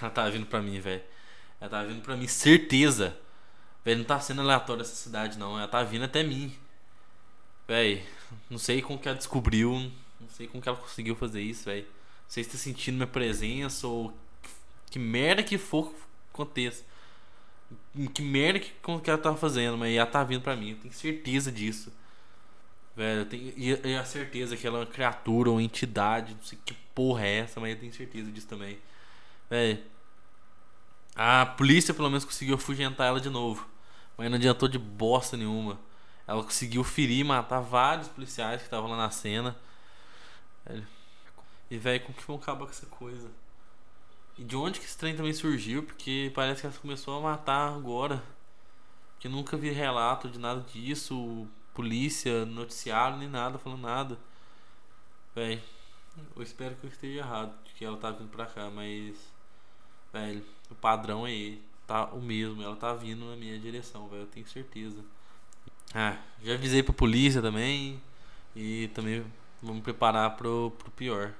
Ela tava vindo pra mim, velho. Ela tava vindo pra mim, certeza. Velho, não tá sendo aleatório essa cidade, não. Ela tá vindo até mim. Velho, não sei como que ela descobriu. Não sei como que ela conseguiu fazer isso, velho. Não sei se tá sentindo minha presença ou que merda que for que aconteça. Que merda que, que ela tá fazendo, mas ela tá vindo pra mim. Eu tenho certeza disso. Velho, eu tenho e, a certeza que ela é uma criatura ou entidade. Não sei que porra é essa, mas eu tenho certeza disso também. Velho. A polícia pelo menos conseguiu afugentar ela de novo. Mas não adiantou de bosta nenhuma. Ela conseguiu ferir e matar vários policiais que estavam lá na cena. Velho. E, velho, como que vão acabar com essa coisa? E de onde que esse trem também surgiu? Porque parece que ela começou a matar agora. Que nunca vi relato de nada disso. Polícia, noticiário, nem nada falando nada. Velho, eu espero que eu esteja errado de que ela tá vindo pra cá, mas. Velho, o padrão é tá o mesmo. Ela tá vindo na minha direção, velho. Eu tenho certeza. Ah, já avisei pra polícia também. E também vamos preparar pro, pro pior.